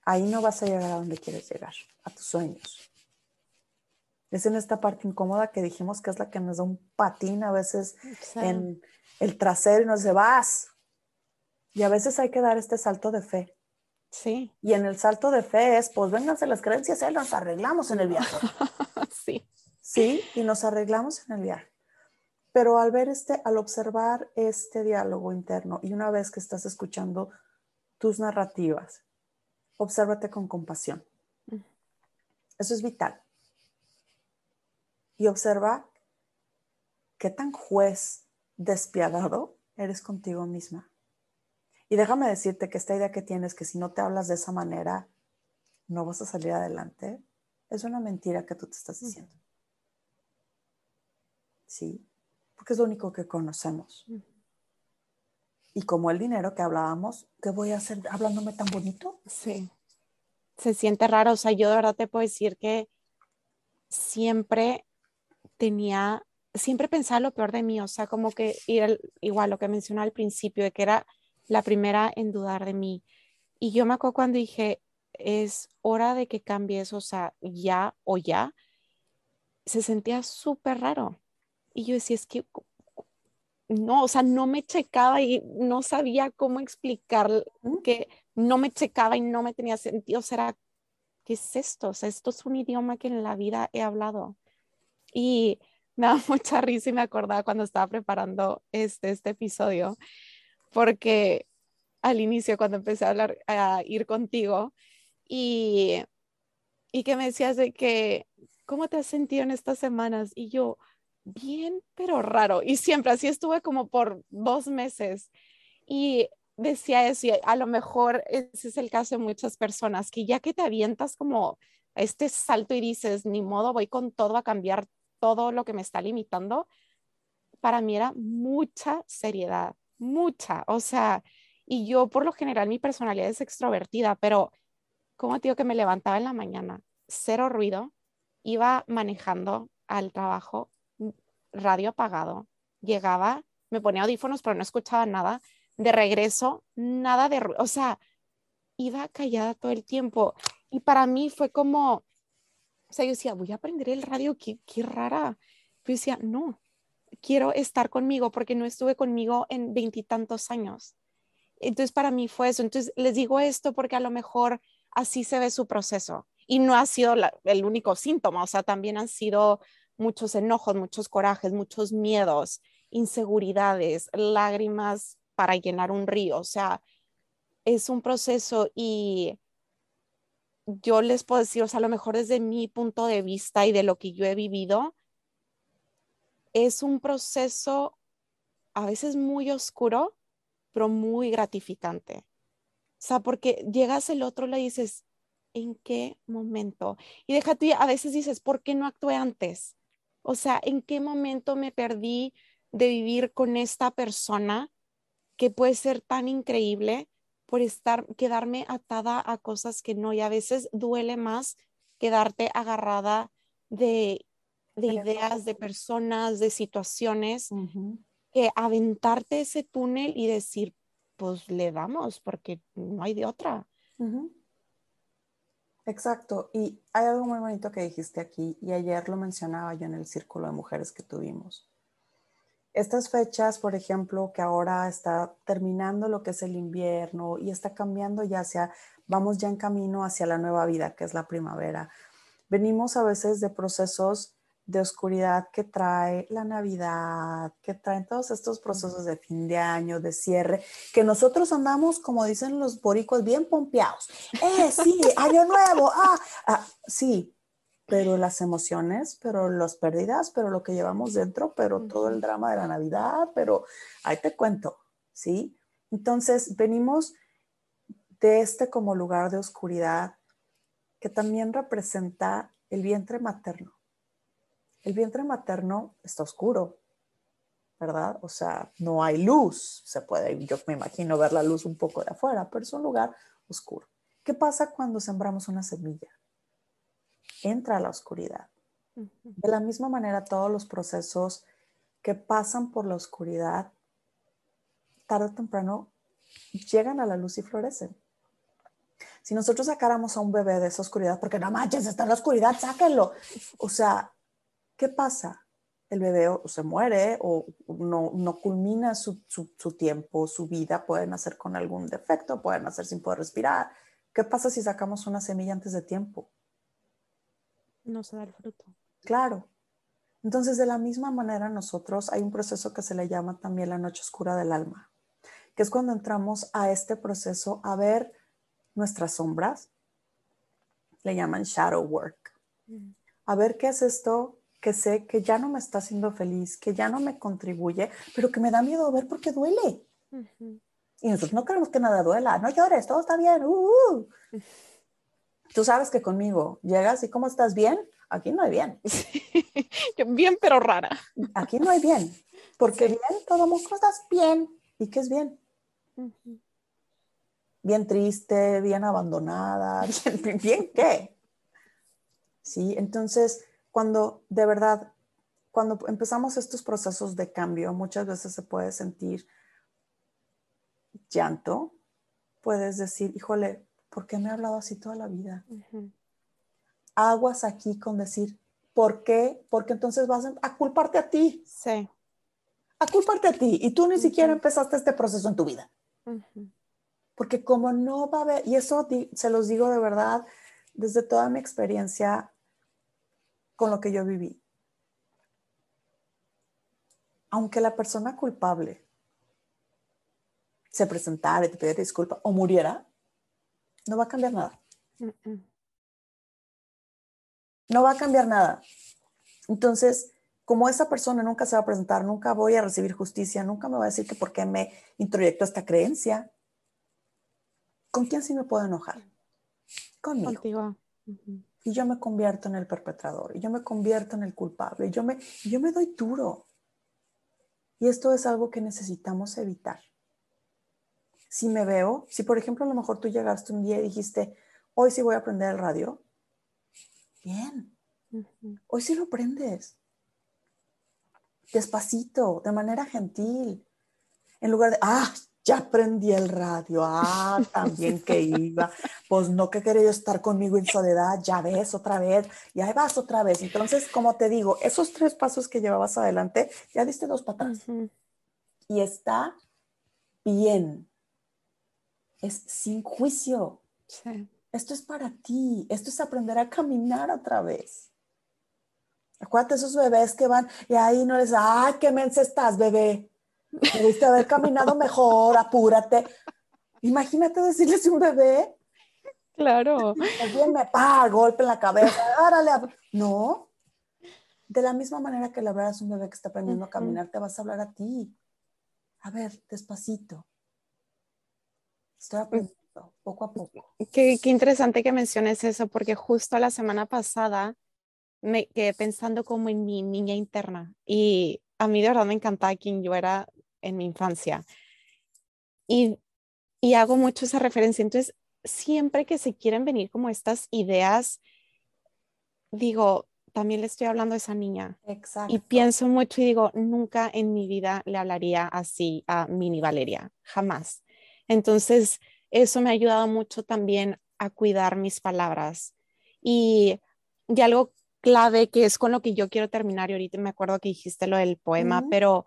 [SPEAKER 2] Ahí no vas a llegar a donde quieres llegar, a tus sueños. Es en esta parte incómoda que dijimos que es la que nos da un patín a veces en el trasero y nos dice, vas. Y a veces hay que dar este salto de fe.
[SPEAKER 1] Sí.
[SPEAKER 2] Y en el salto de fe es, pues vénganse las creencias, y nos arreglamos en el viaje.
[SPEAKER 1] sí.
[SPEAKER 2] Sí, y nos arreglamos en el viaje. Pero al ver este, al observar este diálogo interno y una vez que estás escuchando tus narrativas, obsérvate con compasión. Eso es vital. Y observa qué tan juez despiadado eres contigo misma. Y déjame decirte que esta idea que tienes, que si no te hablas de esa manera, no vas a salir adelante, es una mentira que tú te estás diciendo. Sí, porque es lo único que conocemos. Y como el dinero que hablábamos, ¿qué voy a hacer hablándome tan bonito?
[SPEAKER 1] Sí se siente raro. O sea, yo de verdad te puedo decir que siempre tenía, siempre pensaba lo peor de mí. O sea, como que ir igual lo que mencioné al principio, de que era la primera en dudar de mí. Y yo me acuerdo cuando dije, es hora de que cambies, o sea, ya o ya, se sentía súper raro. Y yo decía, es que no, o sea, no me checaba y no sabía cómo explicar que no me checaba y no me tenía sentido. O sea, ¿qué es esto? O sea, esto es un idioma que en la vida he hablado. Y me da mucha risa y me acordaba cuando estaba preparando este, este episodio, porque al inicio, cuando empecé a hablar, a ir contigo, y, y que me decías de que, ¿cómo te has sentido en estas semanas? Y yo, bien, pero raro. Y siempre así estuve como por dos meses. Y decía eso, y a lo mejor ese es el caso de muchas personas, que ya que te avientas como este salto y dices, ni modo, voy con todo a cambiar todo lo que me está limitando, para mí era mucha seriedad, mucha. O sea, y yo por lo general mi personalidad es extrovertida, pero como te digo que me levantaba en la mañana, cero ruido, iba manejando al trabajo radio apagado, llegaba, me ponía audífonos, pero no escuchaba nada. De regreso, nada de, o sea, iba callada todo el tiempo. Y para mí fue como, o sea, yo decía, voy a aprender el radio, qué, qué rara. Yo decía, no, quiero estar conmigo porque no estuve conmigo en veintitantos años. Entonces, para mí fue eso. Entonces, les digo esto porque a lo mejor así se ve su proceso. Y no ha sido el único síntoma, o sea, también han sido muchos enojos, muchos corajes, muchos miedos, inseguridades, lágrimas para llenar un río. O sea, es un proceso y yo les puedo decir, o sea, a lo mejor desde mi punto de vista y de lo que yo he vivido, es un proceso a veces muy oscuro, pero muy gratificante. O sea, porque llegas el otro le dices, ¿en qué momento? Y déjate, a veces dices, ¿por qué no actué antes? O sea, ¿en qué momento me perdí de vivir con esta persona que puede ser tan increíble por estar, quedarme atada a cosas que no? Y a veces duele más quedarte agarrada de, ideas, de personas, de situaciones, que aventarte ese túnel y decir, pues le damos, porque no hay de otra.
[SPEAKER 2] Exacto. Y hay algo muy bonito que dijiste aquí y ayer lo mencionaba yo en el círculo de mujeres que tuvimos. Estas fechas, por ejemplo, que ahora está terminando lo que es el invierno y está cambiando ya hacia, vamos ya en camino hacia la nueva vida, que es la primavera. Venimos a veces de procesos de oscuridad que trae la Navidad, que traen todos estos procesos de fin de año, de cierre, que nosotros andamos, como dicen los boricos, bien pompeados. ¡Eh, sí, año nuevo! ¡Ah! ah sí, pero las emociones, pero las pérdidas, pero lo que llevamos dentro, pero todo el drama de la Navidad, pero ahí te cuento, ¿sí? Entonces, venimos de este como lugar de oscuridad que también representa el vientre materno el vientre materno está oscuro, ¿verdad? O sea, no hay luz, se puede, yo me imagino ver la luz un poco de afuera, pero es un lugar oscuro. ¿Qué pasa cuando sembramos una semilla? Entra a la oscuridad. De la misma manera, todos los procesos que pasan por la oscuridad, tarde o temprano, llegan a la luz y florecen. Si nosotros sacáramos a un bebé de esa oscuridad, porque no manches, está en la oscuridad, sáquenlo. O sea, ¿qué pasa? El bebé o se muere o no, no culmina su, su, tiempo, su vida, puede nacer con algún defecto, puede nacer sin poder respirar. ¿Qué pasa si sacamos una semilla antes de tiempo?
[SPEAKER 1] No se da el fruto.
[SPEAKER 2] Claro. Entonces, de la misma manera, nosotros hay un proceso que se le llama también la noche oscura del alma, que es cuando entramos a este proceso a ver nuestras sombras, le llaman shadow work. Mm. A ver qué es esto que sé que ya no me está haciendo feliz, que ya no me contribuye, pero que me da miedo ver porque duele. Y nosotros no queremos que nada duela, no llores, todo está bien. Uh, uh. Tú sabes que conmigo llegas y ¿cómo estás bien? Aquí no hay bien.
[SPEAKER 1] bien, pero rara.
[SPEAKER 2] Aquí no hay bien, porque bien, todo mundo estás bien. ¿Y qué es bien? Bien triste, bien abandonada, bien, bien qué. Sí, entonces cuando de verdad, cuando empezamos estos procesos de cambio, muchas veces se puede sentir llanto, puedes decir, híjole, ¿por qué me he hablado así toda la vida? Aguas aquí con decir, ¿por qué? Porque entonces vas a culparte a ti.
[SPEAKER 1] Sí.
[SPEAKER 2] A culparte a ti. Y tú ni siquiera empezaste este proceso en tu vida. Porque como no va a haber, y eso se los digo de verdad, desde toda mi experiencia con lo que yo viví. Aunque la persona culpable se presentara y te pidiera disculpa o muriera, no va a cambiar nada. No va a cambiar nada. Entonces, como esa persona nunca se va a presentar, nunca voy a recibir justicia, nunca me va a decir que por qué me introyectó esta creencia, ¿con quién sí me puedo enojar? Conmigo. Contigo y yo me convierto en el perpetrador, y yo me convierto en el culpable, y yo me, yo me doy duro. Y esto es algo que necesitamos evitar. Si me veo, si por ejemplo a lo mejor tú llegaste un día y dijiste, hoy sí voy a prender el radio, bien, hoy sí lo prendes. Despacito, de manera gentil, en lugar de, ah, ya prendí el radio, ah, también que iba, pues no que quería estar conmigo en soledad, ya ves otra vez, y ahí vas otra vez. Entonces, como te digo, esos tres pasos que llevabas adelante, ya diste dos patas. Y está bien. Es sin juicio. Esto es para ti, esto es aprender a caminar otra vez. Acuérdate esos bebés que van y ahí no les, ay, qué mensa estás, bebé Debiste haber caminado mejor, apúrate. Imagínate decirles a un bebé.
[SPEAKER 1] Claro.
[SPEAKER 2] Alguien me pa, golpe en la cabeza. Árale. No. De la misma manera que le hablas a un bebé que está aprendiendo a caminar, te vas a hablar a ti. A ver, despacito. Estoy aprendiendo poco a poco.
[SPEAKER 1] Qué, qué interesante que menciones eso, porque justo la semana pasada me quedé pensando como en mi niña interna y a mí de verdad me encantaba quien yo era en mi infancia. Y, y hago mucho esa referencia. Entonces, siempre que se quieren venir como estas ideas, digo, también le estoy hablando a esa niña.
[SPEAKER 2] Exacto.
[SPEAKER 1] Y pienso mucho y digo, nunca en mi vida le hablaría así a Mini Valeria, jamás. Entonces, eso me ha ayudado mucho también a cuidar mis palabras. Y, y algo clave que es con lo que yo quiero terminar, y ahorita me acuerdo que dijiste lo del poema, pero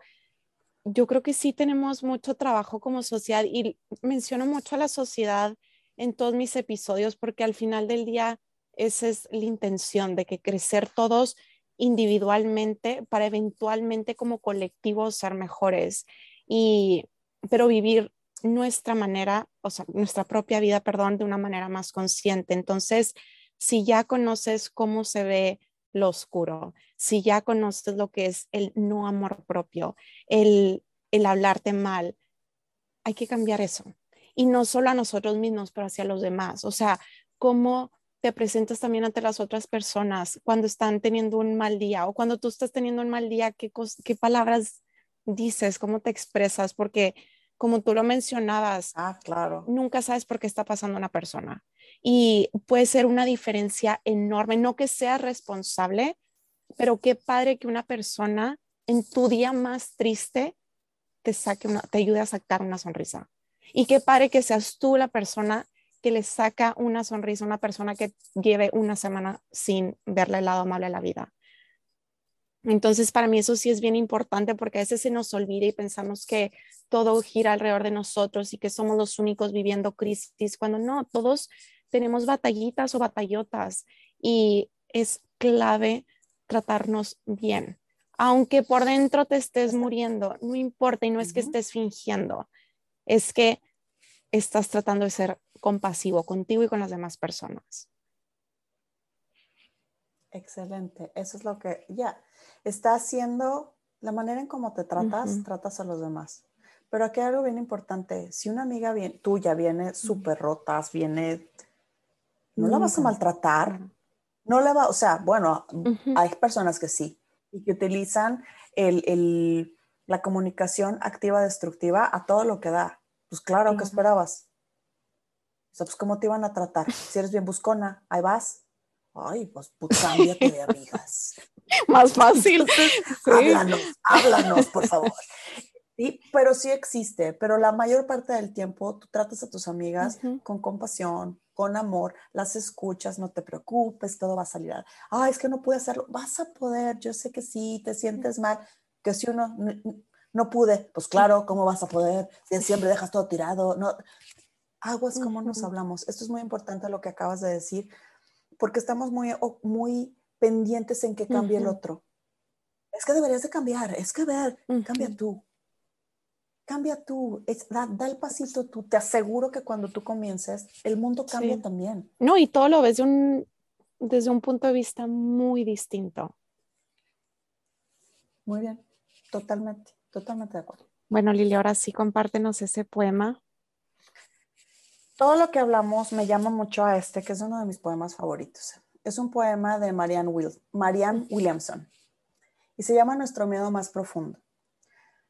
[SPEAKER 1] yo creo que sí tenemos mucho trabajo como sociedad y menciono mucho a la sociedad en todos mis episodios porque al final del día esa es la intención de que crecer todos individualmente para eventualmente como colectivo ser mejores y pero vivir nuestra manera, o sea, nuestra propia vida, perdón, de una manera más consciente. Entonces, si ya conoces cómo se ve lo oscuro, si ya conoces lo que es el no amor propio, el, el hablarte mal, hay que cambiar eso. Y no solo a nosotros mismos, pero hacia los demás. O sea, cómo te presentas también ante las otras personas cuando están teniendo un mal día o cuando tú estás teniendo un mal día, qué, qué palabras dices, cómo te expresas, porque como tú lo mencionabas,
[SPEAKER 2] ah, claro.
[SPEAKER 1] nunca sabes por qué está pasando una persona. Y puede ser una diferencia enorme, no que seas responsable, pero qué padre que una persona en tu día más triste te, saque una, te ayude a sacar una sonrisa. Y qué padre que seas tú la persona que le saca una sonrisa una persona que lleve una semana sin verle el lado amable a la vida. Entonces, para mí eso sí es bien importante porque a veces se nos olvida y pensamos que todo gira alrededor de nosotros y que somos los únicos viviendo crisis, cuando no, todos tenemos batallitas o batallotas y es clave tratarnos bien. Aunque por dentro te estés muriendo, no importa y no es que estés fingiendo, es que estás tratando de ser compasivo contigo y con las demás personas.
[SPEAKER 2] Excelente, eso es lo que ya está haciendo la manera en cómo te tratas, tratas a los demás. Pero aquí hay algo bien importante, si una amiga bien, tuya viene súper rotas, viene, no la vas a maltratar, no la va, o sea, bueno, hay personas que sí, y que utilizan el, el, la comunicación activa destructiva a todo lo que da. Pues claro, ¿qué esperabas? O sea, pues ¿cómo te iban a tratar? Si eres bien buscona, ahí vas. Ay, pues, pues cámbiate de amigas.
[SPEAKER 1] Más fácil.
[SPEAKER 2] Háblanos, háblanos, por favor. Sí, pero sí existe, pero la mayor parte del tiempo tú tratas a tus amigas con compasión, con amor, las escuchas, no te preocupes, todo va a salir. Ah, es que no pude hacerlo. Vas a poder, yo sé que sí, te sientes mal, que si uno no, pude, pues claro, ¿cómo vas a poder? Si siempre dejas todo tirado, no. Aguas como nos hablamos. Esto es muy importante lo que acabas de decir, porque estamos muy, muy pendientes en que cambie el otro. Es que deberías de cambiar, es que ver, cambia tú cambia tú, da, el pasito tú. Te aseguro que cuando tú comiences, el mundo cambia también.
[SPEAKER 1] No, y todo lo ves de un, desde un punto de vista muy distinto.
[SPEAKER 2] Muy bien, totalmente, totalmente de acuerdo.
[SPEAKER 1] Bueno, Lili, ahora sí compártenos ese poema.
[SPEAKER 2] Todo lo que hablamos me llama mucho a este, que es uno de mis poemas favoritos. Es un poema de Marianne, Will, Marianne Williamson y se llama Nuestro miedo más profundo.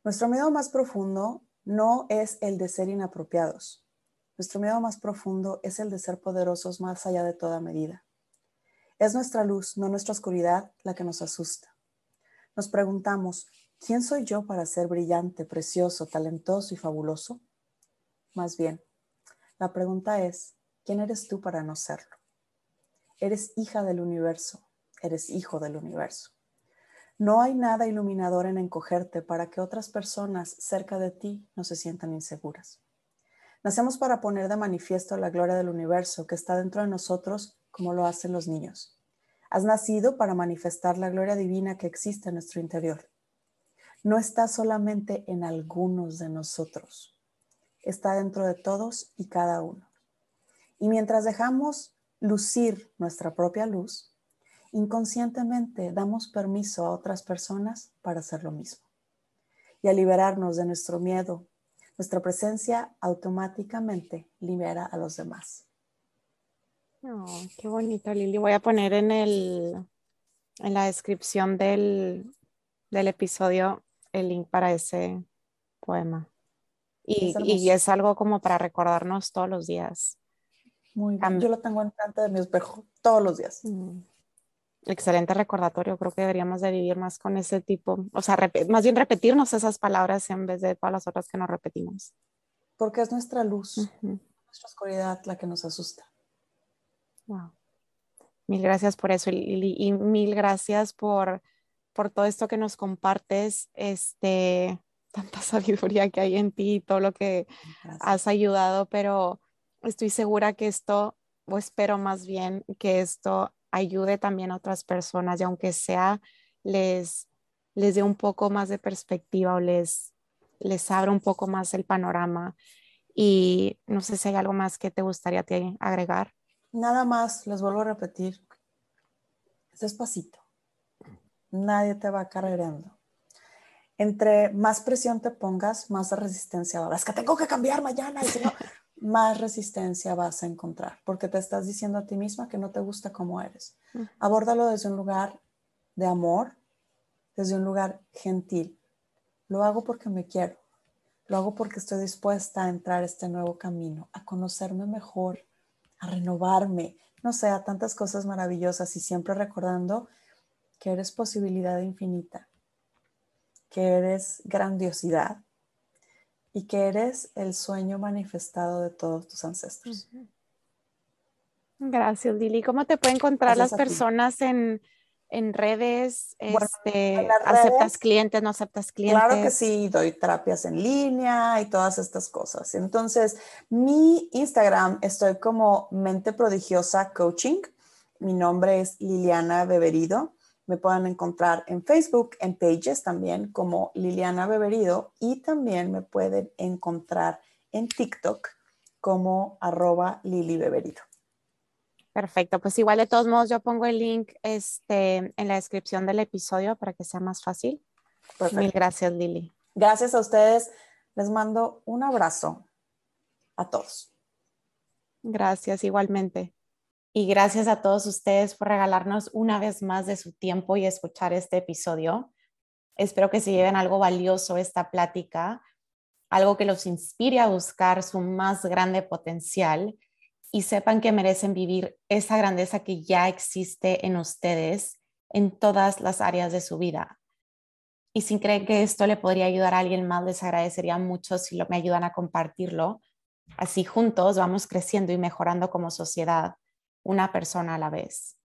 [SPEAKER 2] Nuestro miedo más profundo no es el de ser inapropiados. Nuestro miedo más profundo es el de ser poderosos más allá de toda medida. Es nuestra luz, no nuestra oscuridad, la que nos asusta. Nos preguntamos, ¿quién soy yo para ser brillante, precioso, talentoso y fabuloso? Más bien, la pregunta es, ¿quién eres tú para no serlo? Eres hija del universo, eres hijo del universo. No hay nada iluminador en encogerte para que otras personas cerca de ti no se sientan inseguras. Nacemos para poner de manifiesto la gloria del universo que está dentro de nosotros como lo hacen los niños. Has nacido para manifestar la gloria divina que existe en nuestro interior. No está solamente en algunos de nosotros, está dentro de todos y cada uno. Y mientras dejamos lucir nuestra propia luz, inconscientemente damos permiso a otras personas para hacer lo mismo. Y al liberarnos de nuestro miedo, nuestra presencia automáticamente libera a los demás.
[SPEAKER 1] Oh, qué bonito, Lili. Voy a poner en, el, en la descripción del, del episodio el link para ese poema. Y es, y es, algo como para recordarnos todos los días.
[SPEAKER 2] Muy bien. Yo lo tengo en frente de mi espejo todos los días. Mm
[SPEAKER 1] excelente recordatorio. Creo que deberíamos de vivir más con ese tipo, o sea, más bien repetirnos esas palabras en vez de todas las otras que nos repetimos.
[SPEAKER 2] Porque es nuestra luz, nuestra oscuridad la que nos asusta.
[SPEAKER 1] Wow. Mil gracias por eso y, mil gracias por, por todo esto que nos compartes, este, tanta sabiduría que hay en ti y todo lo que has ayudado, pero estoy segura que esto, o espero más bien que esto ayude también a otras personas y aunque sea les, les dé un poco más de perspectiva o les, les abra un poco más el panorama. Y no sé si hay algo más que te gustaría agregar.
[SPEAKER 2] Nada más, les vuelvo a repetir, despacito. Nadie te va cargando. Entre más presión te pongas, más resistencia haber. Es que tengo que cambiar mañana. Y si no, más resistencia vas a encontrar, porque te estás diciendo a ti misma que no te gusta como eres. Abórdalo desde un lugar de amor, desde un lugar gentil. Lo hago porque me quiero, lo hago porque estoy dispuesta a entrar este nuevo camino, a conocerme mejor, a renovarme, no sé, a tantas cosas maravillosas y siempre recordando que eres posibilidad infinita, que eres grandiosidad y que eres el sueño manifestado de todos tus ancestros.
[SPEAKER 1] Gracias, Lili. ¿Cómo te pueden encontrar las personas en, en redes? este, ¿Aceptas clientes, no aceptas clientes?
[SPEAKER 2] Claro que sí, doy terapias en línea y todas estas cosas. Entonces, mi Instagram estoy como Mente Prodigiosa Coaching. Mi nombre es Liliana Beberido. Me pueden encontrar en Facebook, en Pages también como Liliana Beberido y también me pueden encontrar en TikTok como arroba Lili Beberido.
[SPEAKER 1] Perfecto, pues igual de todos modos yo pongo el link este, en la descripción del episodio para que sea más fácil. Mil gracias, Lili.
[SPEAKER 2] Gracias a ustedes. Les mando un abrazo a todos.
[SPEAKER 1] Gracias, igualmente. Y gracias a todos ustedes por regalarnos una vez más de su tiempo y escuchar este episodio. Espero que se lleven algo valioso esta plática, algo que los inspire a buscar su más grande potencial y sepan que merecen vivir esa grandeza que ya existe en ustedes en todas las áreas de su vida. Y si creen que esto le podría ayudar a alguien más, les agradecería mucho si lo, me ayudan a compartirlo. Así juntos vamos creciendo y mejorando como sociedad, una persona a la vez.